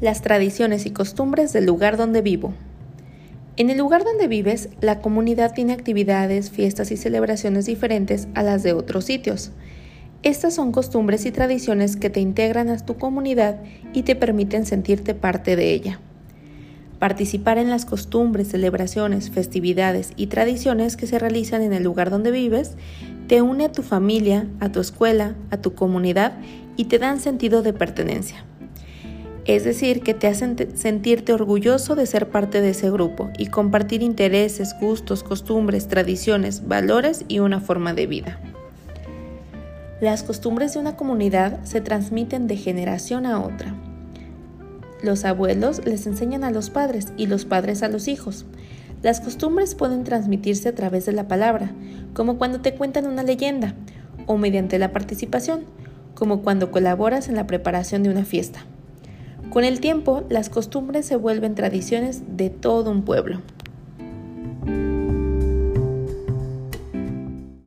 Las tradiciones y costumbres del lugar donde vivo. En el lugar donde vives, la comunidad tiene actividades, fiestas y celebraciones diferentes a las de otros sitios. Estas son costumbres y tradiciones que te integran a tu comunidad y te permiten sentirte parte de ella. Participar en las costumbres, celebraciones, festividades y tradiciones que se realizan en el lugar donde vives te une a tu familia, a tu escuela, a tu comunidad y te dan sentido de pertenencia es decir, que te hacen sentirte orgulloso de ser parte de ese grupo y compartir intereses, gustos, costumbres, tradiciones, valores y una forma de vida. Las costumbres de una comunidad se transmiten de generación a otra. Los abuelos les enseñan a los padres y los padres a los hijos. Las costumbres pueden transmitirse a través de la palabra, como cuando te cuentan una leyenda, o mediante la participación, como cuando colaboras en la preparación de una fiesta. Con el tiempo, las costumbres se vuelven tradiciones de todo un pueblo.